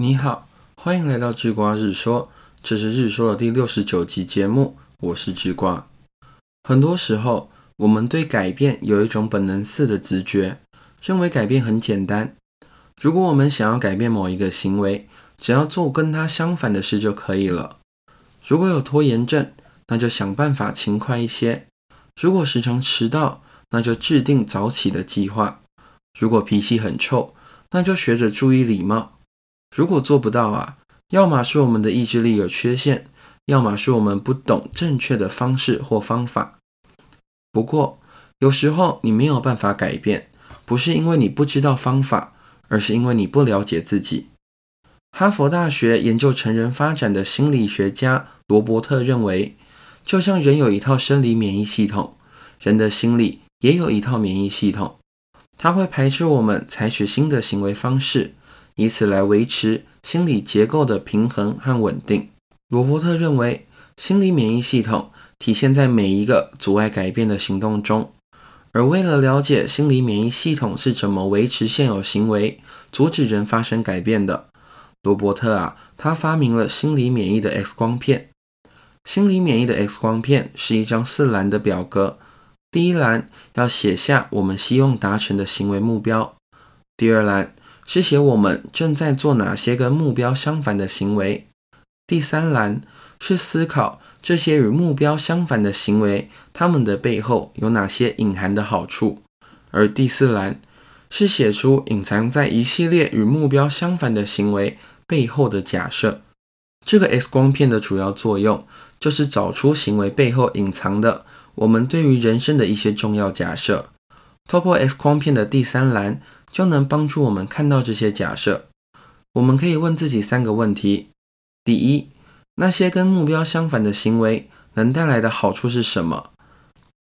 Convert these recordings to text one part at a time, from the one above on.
你好，欢迎来到智瓜日说，这是日说的第六十九集节目，我是智瓜。很多时候，我们对改变有一种本能似的直觉，认为改变很简单。如果我们想要改变某一个行为，只要做跟它相反的事就可以了。如果有拖延症，那就想办法勤快一些；如果时常迟到，那就制定早起的计划；如果脾气很臭，那就学着注意礼貌。如果做不到啊，要么是我们的意志力有缺陷，要么是我们不懂正确的方式或方法。不过，有时候你没有办法改变，不是因为你不知道方法，而是因为你不了解自己。哈佛大学研究成人发展的心理学家罗伯特认为，就像人有一套生理免疫系统，人的心理也有一套免疫系统，它会排斥我们采取新的行为方式。以此来维持心理结构的平衡和稳定。罗伯特认为，心理免疫系统体现在每一个阻碍改变的行动中。而为了了解心理免疫系统是怎么维持现有行为、阻止人发生改变的，罗伯特啊，他发明了心理免疫的 X 光片。心理免疫的 X 光片是一张四栏的表格，第一栏要写下我们希望达成的行为目标，第二栏。是写我们正在做哪些跟目标相反的行为。第三栏是思考这些与目标相反的行为，它们的背后有哪些隐含的好处。而第四栏是写出隐藏在一系列与目标相反的行为背后的假设。这个 X 光片的主要作用就是找出行为背后隐藏的我们对于人生的一些重要假设。透过 X 光片的第三栏。就能帮助我们看到这些假设。我们可以问自己三个问题：第一，那些跟目标相反的行为能带来的好处是什么？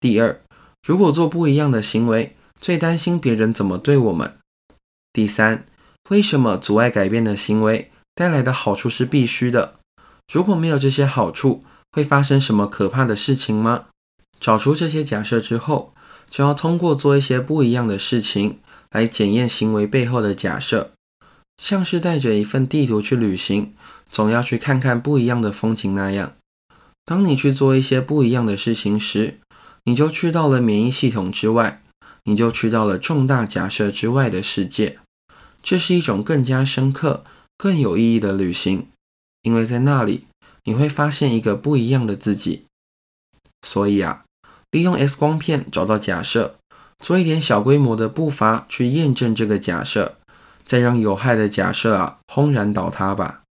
第二，如果做不一样的行为，最担心别人怎么对我们？第三，为什么阻碍改变的行为带来的好处是必须的？如果没有这些好处，会发生什么可怕的事情吗？找出这些假设之后，就要通过做一些不一样的事情。来检验行为背后的假设，像是带着一份地图去旅行，总要去看看不一样的风景那样。当你去做一些不一样的事情时，你就去到了免疫系统之外，你就去到了重大假设之外的世界。这是一种更加深刻、更有意义的旅行，因为在那里你会发现一个不一样的自己。所以啊，利用 X 光片找到假设。做一点小规模的步伐去验证这个假设，再让有害的假设啊轰然倒塌吧。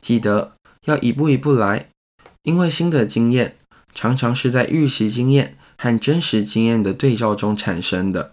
记得要一步一步来，因为新的经验常常是在预习经验和真实经验的对照中产生的。